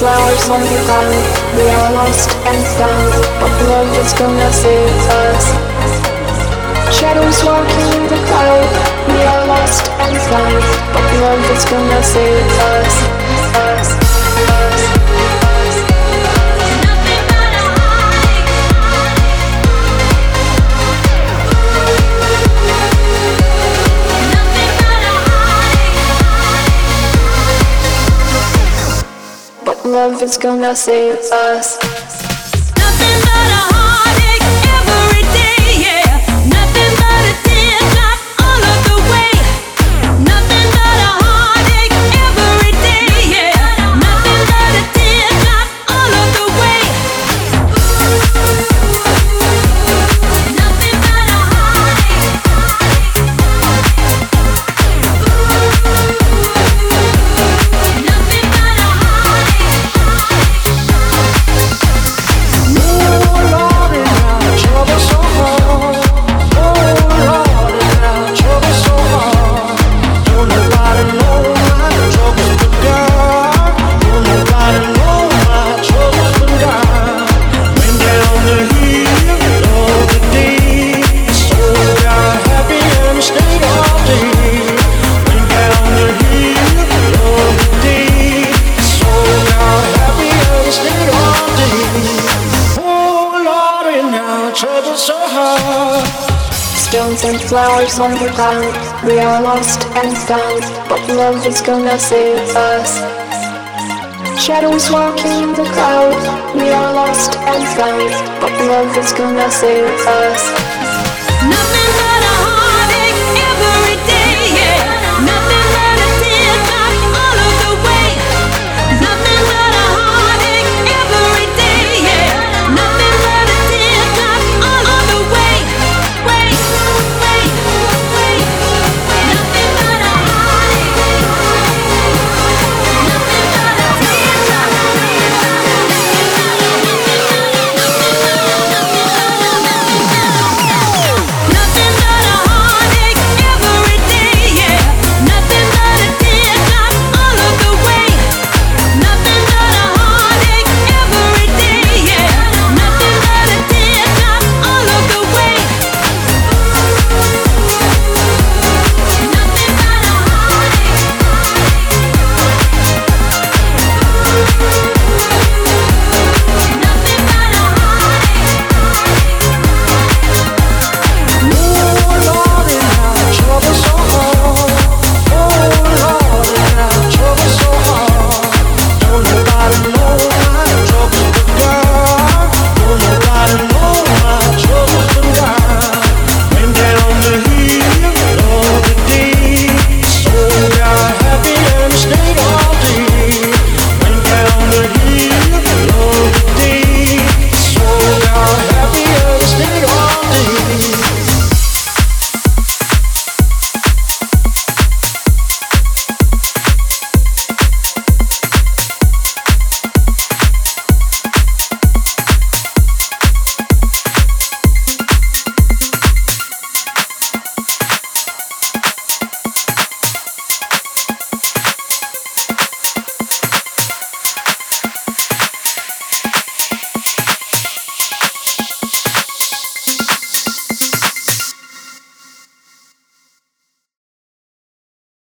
Flowers on the ground. We are lost and found, but love is gonna save us. Shadows walking in the cloud. We are lost and found, but love is gonna save us, us. Love is gonna save us. Stones and flowers on the ground. We are lost and found, but love is gonna save us. Shadows walking in the cloud. We are lost and found, but love is gonna save us.